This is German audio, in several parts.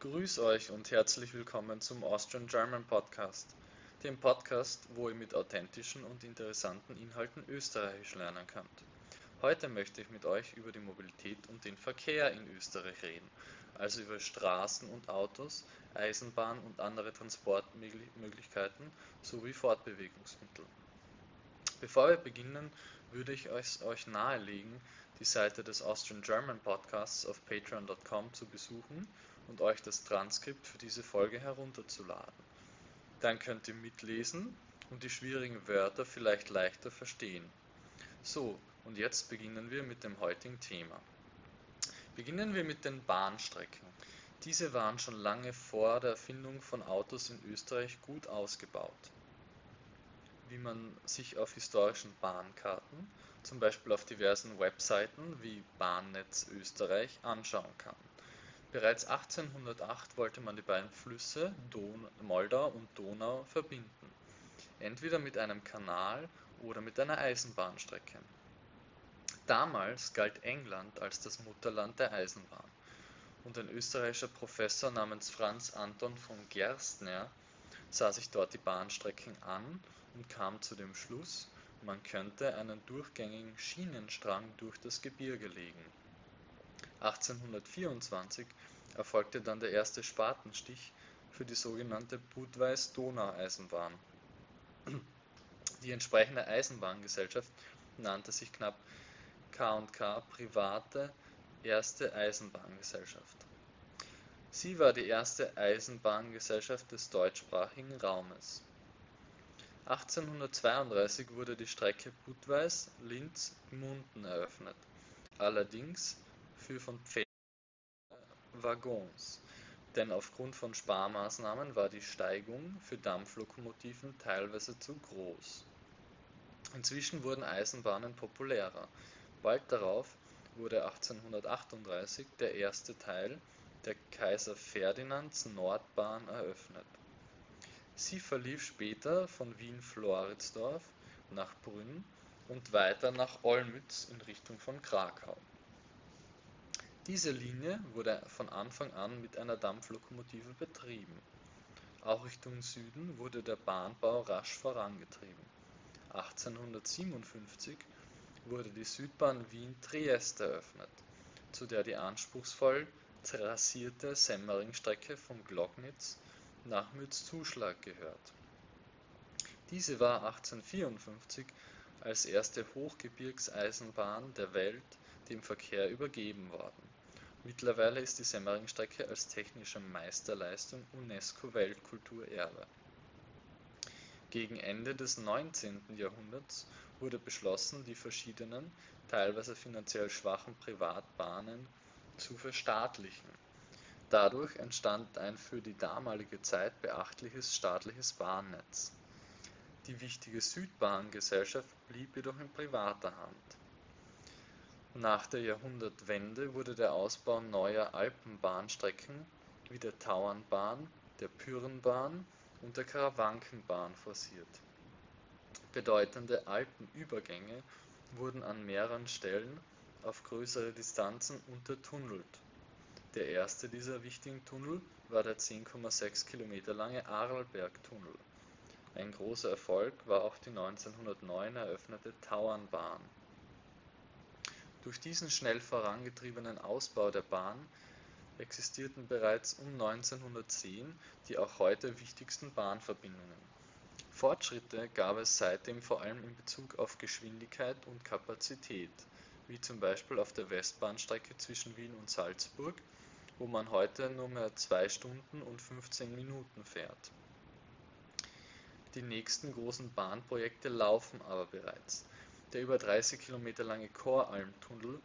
Grüß euch und herzlich willkommen zum Austrian German Podcast, dem Podcast, wo ihr mit authentischen und interessanten Inhalten Österreichisch lernen könnt. Heute möchte ich mit euch über die Mobilität und den Verkehr in Österreich reden, also über Straßen und Autos, Eisenbahn und andere Transportmöglichkeiten sowie Fortbewegungsmittel. Bevor wir beginnen, würde ich euch nahelegen, die Seite des Austrian German Podcasts auf patreon.com zu besuchen und euch das Transkript für diese Folge herunterzuladen. Dann könnt ihr mitlesen und die schwierigen Wörter vielleicht leichter verstehen. So, und jetzt beginnen wir mit dem heutigen Thema. Beginnen wir mit den Bahnstrecken. Diese waren schon lange vor der Erfindung von Autos in Österreich gut ausgebaut. Wie man sich auf historischen Bahnkarten, zum Beispiel auf diversen Webseiten wie Bahnnetz Österreich, anschauen kann. Bereits 1808 wollte man die beiden Flüsse Moldau und Donau verbinden, entweder mit einem Kanal oder mit einer Eisenbahnstrecke. Damals galt England als das Mutterland der Eisenbahn, und ein österreichischer Professor namens Franz Anton von Gerstner sah sich dort die Bahnstrecken an und kam zu dem Schluss, man könnte einen durchgängigen Schienenstrang durch das Gebirge legen 1824 erfolgte dann der erste Spatenstich für die sogenannte Budweis-Donau-Eisenbahn. Die entsprechende Eisenbahngesellschaft nannte sich knapp K&K Private Erste Eisenbahngesellschaft. Sie war die erste Eisenbahngesellschaft des deutschsprachigen Raumes. 1832 wurde die Strecke Budweis-Linz-Gmunden eröffnet, allerdings für von Pferden Waggons, denn aufgrund von Sparmaßnahmen war die Steigung für Dampflokomotiven teilweise zu groß. Inzwischen wurden Eisenbahnen populärer. Bald darauf wurde 1838 der erste Teil der Kaiser Ferdinands Nordbahn eröffnet. Sie verlief später von Wien-Floridsdorf nach Brünn und weiter nach Olmütz in Richtung von Krakau diese Linie wurde von Anfang an mit einer Dampflokomotive betrieben. Auch Richtung Süden wurde der Bahnbau rasch vorangetrieben. 1857 wurde die Südbahn Wien-Triest eröffnet, zu der die anspruchsvoll trassierte Semmering-Strecke von Gloggnitz nach Mürzzuschlag gehört. Diese war 1854 als erste Hochgebirgseisenbahn der Welt dem Verkehr übergeben worden Mittlerweile ist die Semmering-Strecke als technische Meisterleistung UNESCO-Weltkulturerbe. Gegen Ende des 19. Jahrhunderts wurde beschlossen, die verschiedenen, teilweise finanziell schwachen Privatbahnen zu verstaatlichen. Dadurch entstand ein für die damalige Zeit beachtliches staatliches Bahnnetz. Die wichtige Südbahngesellschaft blieb jedoch in privater Hand nach der Jahrhundertwende wurde der Ausbau neuer Alpenbahnstrecken wie der Tauernbahn, der Pyrnbahn und der Karawankenbahn forciert. Bedeutende Alpenübergänge wurden an mehreren Stellen auf größere Distanzen untertunnelt. Der erste dieser wichtigen Tunnel war der 10,6 Kilometer lange Arlbergtunnel. Ein großer Erfolg war auch die 1909 eröffnete Tauernbahn durch diesen schnell vorangetriebenen Ausbau der Bahn existierten bereits um 1910 die auch heute wichtigsten Bahnverbindungen. Fortschritte gab es seitdem vor allem in Bezug auf Geschwindigkeit und Kapazität, wie zum Beispiel auf der Westbahnstrecke zwischen Wien und Salzburg, wo man heute nur mehr 2 Stunden und 15 Minuten fährt. Die nächsten großen Bahnprojekte laufen aber bereits der über 30 Kilometer lange Koralmtunnel,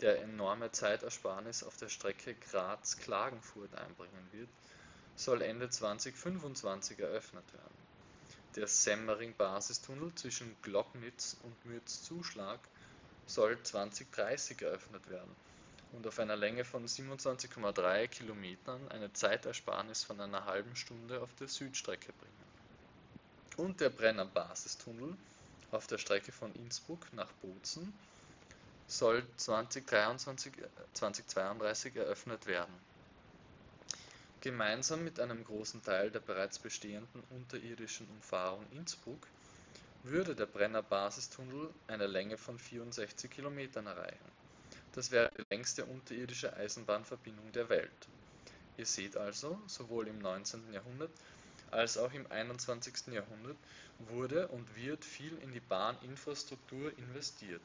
der enorme Zeitersparnis auf der Strecke Graz-Klagenfurt einbringen wird, soll Ende 2025 eröffnet werden. Der Semmering-Basistunnel zwischen Gloggnitz und Mürzzuschlag soll 2030 eröffnet werden und auf einer Länge von 27,3 Kilometern eine Zeitersparnis von einer halben Stunde auf der Südstrecke bringen. Und der Brenner-Basistunnel auf der Strecke von Innsbruck nach Bozen soll 2023, 2032 eröffnet werden. Gemeinsam mit einem großen Teil der bereits bestehenden unterirdischen Umfahrung Innsbruck würde der Brenner Basistunnel eine Länge von 64 Kilometern erreichen. Das wäre die längste unterirdische Eisenbahnverbindung der Welt. Ihr seht also, sowohl im 19. Jahrhundert als auch im 21. Jahrhundert wurde und wird viel in die Bahninfrastruktur investiert.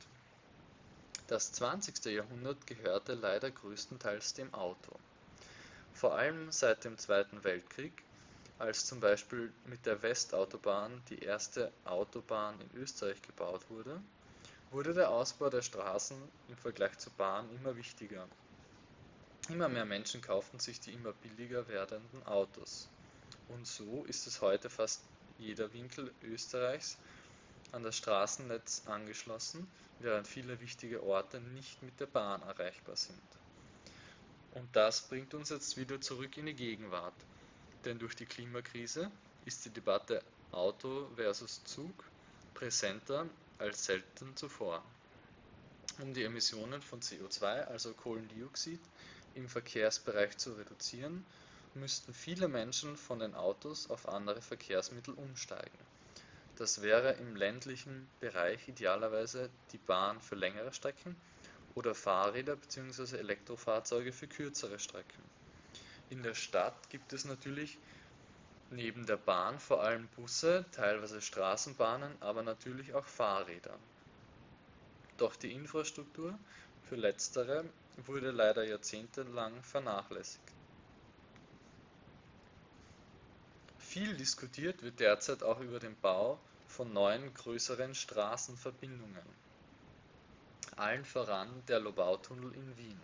Das 20. Jahrhundert gehörte leider größtenteils dem Auto. Vor allem seit dem Zweiten Weltkrieg, als zum Beispiel mit der Westautobahn die erste Autobahn in Österreich gebaut wurde, wurde der Ausbau der Straßen im Vergleich zur Bahn immer wichtiger. Immer mehr Menschen kauften sich die immer billiger werdenden Autos. Und so ist es heute fast jeder Winkel Österreichs an das Straßennetz angeschlossen, während viele wichtige Orte nicht mit der Bahn erreichbar sind. Und das bringt uns jetzt wieder zurück in die Gegenwart. Denn durch die Klimakrise ist die Debatte Auto versus Zug präsenter als selten zuvor. Um die Emissionen von CO2, also Kohlendioxid, im Verkehrsbereich zu reduzieren, müssten viele Menschen von den Autos auf andere Verkehrsmittel umsteigen. Das wäre im ländlichen Bereich idealerweise die Bahn für längere Strecken oder Fahrräder bzw. Elektrofahrzeuge für kürzere Strecken. In der Stadt gibt es natürlich neben der Bahn vor allem Busse, teilweise Straßenbahnen, aber natürlich auch Fahrräder. Doch die Infrastruktur für letztere wurde leider jahrzehntelang vernachlässigt. Viel diskutiert wird derzeit auch über den Bau von neuen größeren Straßenverbindungen allen voran der Lobautunnel in Wien.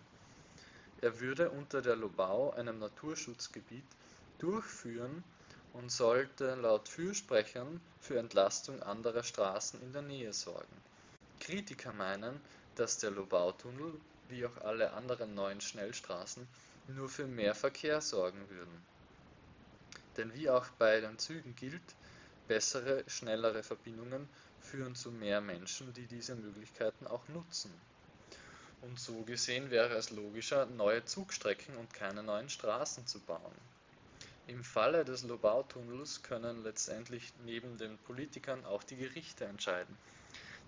Er würde unter der Lobau, einem Naturschutzgebiet, durchführen und sollte laut Fürsprechern für Entlastung anderer Straßen in der Nähe sorgen. Kritiker meinen, dass der Lobautunnel, wie auch alle anderen neuen Schnellstraßen, nur für mehr Verkehr sorgen würden. Denn wie auch bei den Zügen gilt, bessere, schnellere Verbindungen führen zu mehr Menschen, die diese Möglichkeiten auch nutzen. Und so gesehen wäre es logischer, neue Zugstrecken und keine neuen Straßen zu bauen. Im Falle des Lobautunnels können letztendlich neben den Politikern auch die Gerichte entscheiden.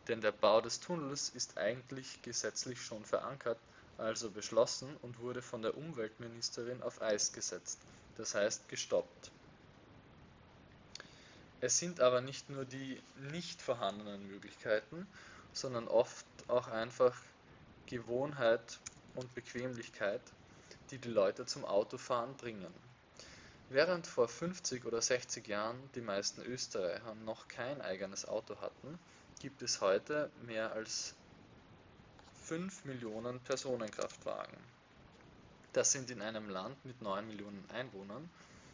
Denn der Bau des Tunnels ist eigentlich gesetzlich schon verankert, also beschlossen und wurde von der Umweltministerin auf Eis gesetzt, das heißt gestoppt. Es sind aber nicht nur die nicht vorhandenen Möglichkeiten, sondern oft auch einfach Gewohnheit und Bequemlichkeit, die die Leute zum Autofahren bringen. Während vor 50 oder 60 Jahren die meisten Österreicher noch kein eigenes Auto hatten, gibt es heute mehr als 5 Millionen Personenkraftwagen. Das sind in einem Land mit 9 Millionen Einwohnern,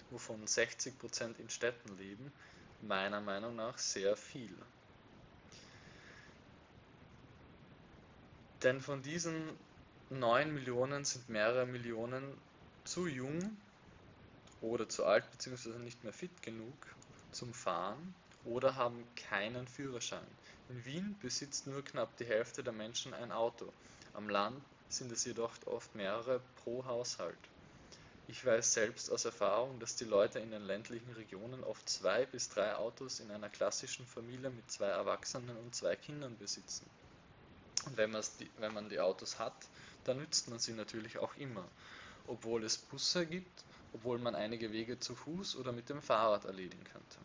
wovon 60 Prozent in Städten leben, meiner Meinung nach sehr viel. Denn von diesen 9 Millionen sind mehrere Millionen zu jung oder zu alt bzw. nicht mehr fit genug zum Fahren oder haben keinen Führerschein. In Wien besitzt nur knapp die Hälfte der Menschen ein Auto. Am Land sind es jedoch oft mehrere pro Haushalt. Ich weiß selbst aus Erfahrung, dass die Leute in den ländlichen Regionen oft zwei bis drei Autos in einer klassischen Familie mit zwei Erwachsenen und zwei Kindern besitzen. Und wenn, wenn man die Autos hat, dann nützt man sie natürlich auch immer, obwohl es Busse gibt, obwohl man einige Wege zu Fuß oder mit dem Fahrrad erledigen könnte.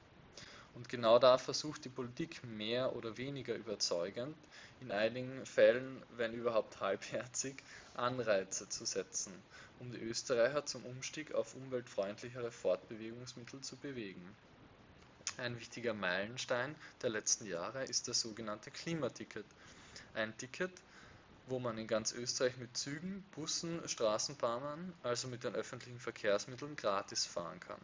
Und genau da versucht die Politik mehr oder weniger überzeugend, in einigen Fällen, wenn überhaupt halbherzig, Anreize zu setzen um die Österreicher zum Umstieg auf umweltfreundlichere Fortbewegungsmittel zu bewegen. Ein wichtiger Meilenstein der letzten Jahre ist das sogenannte Klimaticket, ein Ticket, wo man in ganz Österreich mit Zügen, Bussen, Straßenbahnen, also mit den öffentlichen Verkehrsmitteln gratis fahren kann.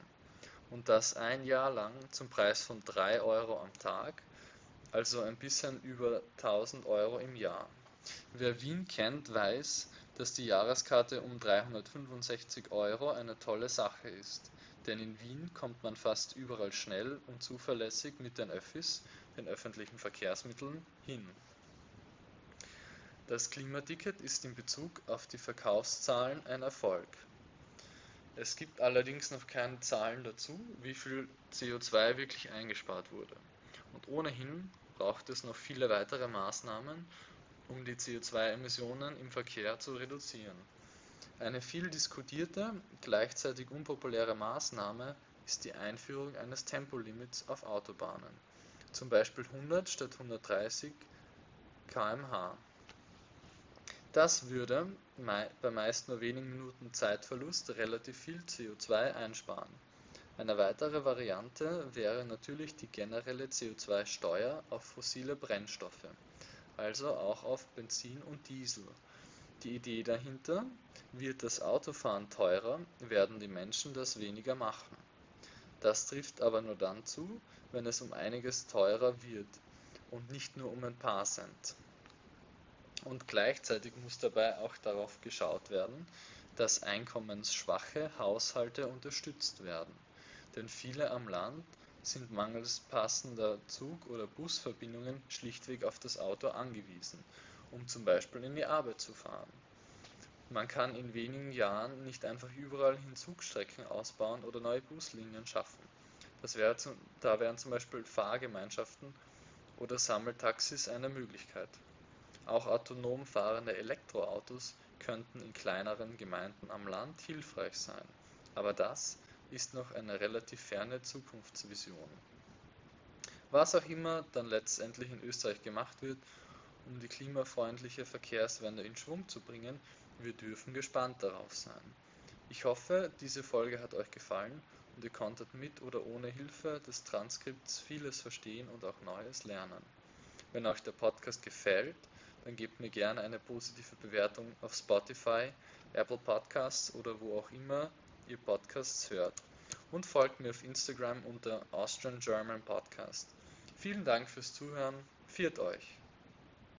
Und das ein Jahr lang zum Preis von 3 Euro am Tag, also ein bisschen über 1000 Euro im Jahr. Wer Wien kennt, weiß, dass die Jahreskarte um 365 Euro eine tolle Sache ist, denn in Wien kommt man fast überall schnell und zuverlässig mit den Öffis, den öffentlichen Verkehrsmitteln, hin. Das Klimaticket ist in Bezug auf die Verkaufszahlen ein Erfolg. Es gibt allerdings noch keine Zahlen dazu, wie viel CO2 wirklich eingespart wurde. Und ohnehin braucht es noch viele weitere Maßnahmen, um die CO2-Emissionen im Verkehr zu reduzieren. Eine viel diskutierte, gleichzeitig unpopuläre Maßnahme ist die Einführung eines Tempolimits auf Autobahnen, zum Beispiel 100 statt 130 km/h. Das würde bei meist nur wenigen Minuten Zeitverlust relativ viel CO2 einsparen. Eine weitere Variante wäre natürlich die generelle CO2-Steuer auf fossile Brennstoffe, also auch auf Benzin und Diesel. Die Idee dahinter: Wird das Autofahren teurer, werden die Menschen das weniger machen. Das trifft aber nur dann zu, wenn es um einiges teurer wird und nicht nur um ein paar Cent. Und gleichzeitig muss dabei auch darauf geschaut werden, dass einkommensschwache Haushalte unterstützt werden, denn viele am Land sind mangels passender Zug- oder Busverbindungen schlichtweg auf das Auto angewiesen, um zum Beispiel in die Arbeit zu fahren. Man kann in wenigen Jahren nicht einfach überall hin Zugstrecken ausbauen oder neue Buslinien schaffen. Wäre zum, da wären zum Beispiel Fahrgemeinschaften oder Sammeltaxis eine Möglichkeit. Auch autonom fahrende Elektroautos könnten in kleineren Gemeinden am Land hilfreich sein, aber das ist noch eine relativ ferne Zukunftsvision. Was auch immer dann letztendlich in Österreich gemacht wird, um die klimafreundliche Verkehrswende in Schwung zu bringen, wir dürfen gespannt darauf sein. Ich hoffe, diese Folge hat euch gefallen und ihr konntet mit oder ohne Hilfe des Transkripts vieles verstehen und auch Neues lernen. Wenn euch der Podcast gefällt, dann gebt mir gerne eine positive Bewertung auf Spotify, Apple Podcasts oder wo auch immer ihr Podcasts hört. Und folgt mir auf Instagram unter Austrian German Podcast. Vielen Dank fürs Zuhören. Viert euch!